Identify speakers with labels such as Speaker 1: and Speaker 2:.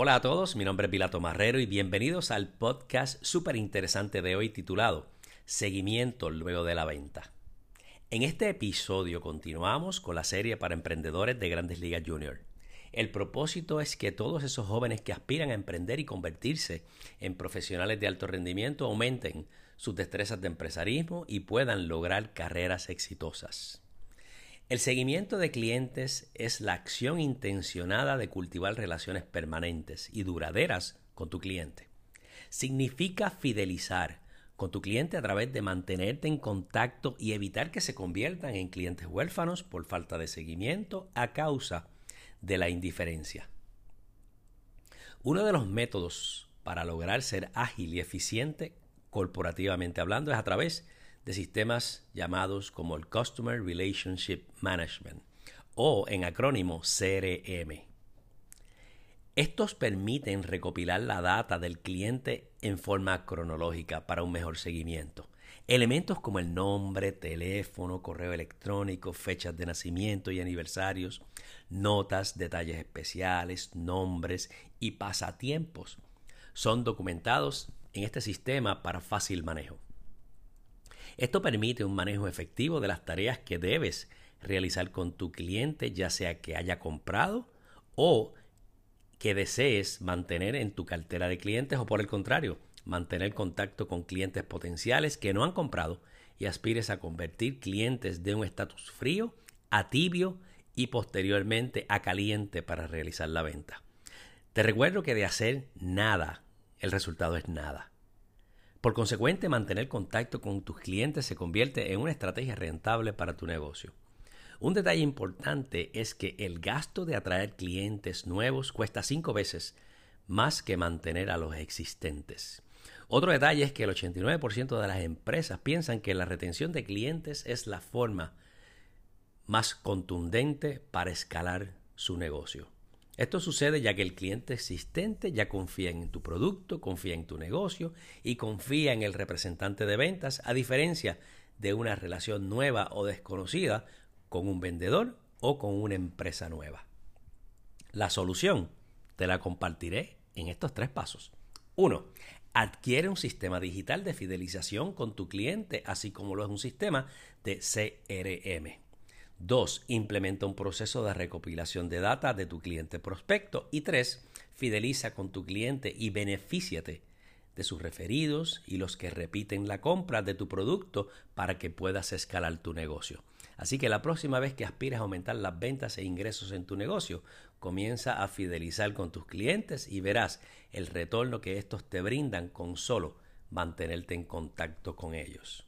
Speaker 1: Hola a todos, mi nombre es Pilato Marrero y bienvenidos al podcast súper interesante de hoy titulado Seguimiento luego de la venta. En este episodio continuamos con la serie para emprendedores de Grandes Ligas Junior. El propósito es que todos esos jóvenes que aspiran a emprender y convertirse en profesionales de alto rendimiento aumenten sus destrezas de empresarismo y puedan lograr carreras exitosas. El seguimiento de clientes es la acción intencionada de cultivar relaciones permanentes y duraderas con tu cliente. Significa fidelizar con tu cliente a través de mantenerte en contacto y evitar que se conviertan en clientes huérfanos por falta de seguimiento a causa de la indiferencia. Uno de los métodos para lograr ser ágil y eficiente corporativamente hablando es a través de sistemas llamados como el Customer Relationship Management o en acrónimo CRM. Estos permiten recopilar la data del cliente en forma cronológica para un mejor seguimiento. Elementos como el nombre, teléfono, correo electrónico, fechas de nacimiento y aniversarios, notas, detalles especiales, nombres y pasatiempos son documentados en este sistema para fácil manejo. Esto permite un manejo efectivo de las tareas que debes realizar con tu cliente, ya sea que haya comprado o que desees mantener en tu cartera de clientes o por el contrario, mantener contacto con clientes potenciales que no han comprado y aspires a convertir clientes de un estatus frío a tibio y posteriormente a caliente para realizar la venta. Te recuerdo que de hacer nada, el resultado es nada. Por consecuente, mantener contacto con tus clientes se convierte en una estrategia rentable para tu negocio. Un detalle importante es que el gasto de atraer clientes nuevos cuesta cinco veces más que mantener a los existentes. Otro detalle es que el 89% de las empresas piensan que la retención de clientes es la forma más contundente para escalar su negocio. Esto sucede ya que el cliente existente ya confía en tu producto, confía en tu negocio y confía en el representante de ventas, a diferencia de una relación nueva o desconocida con un vendedor o con una empresa nueva. La solución te la compartiré en estos tres pasos. 1. Adquiere un sistema digital de fidelización con tu cliente, así como lo es un sistema de CRM. 2. Implementa un proceso de recopilación de data de tu cliente prospecto. Y 3. Fideliza con tu cliente y benefíciate de sus referidos y los que repiten la compra de tu producto para que puedas escalar tu negocio. Así que la próxima vez que aspires a aumentar las ventas e ingresos en tu negocio, comienza a fidelizar con tus clientes y verás el retorno que estos te brindan con solo mantenerte en contacto con ellos.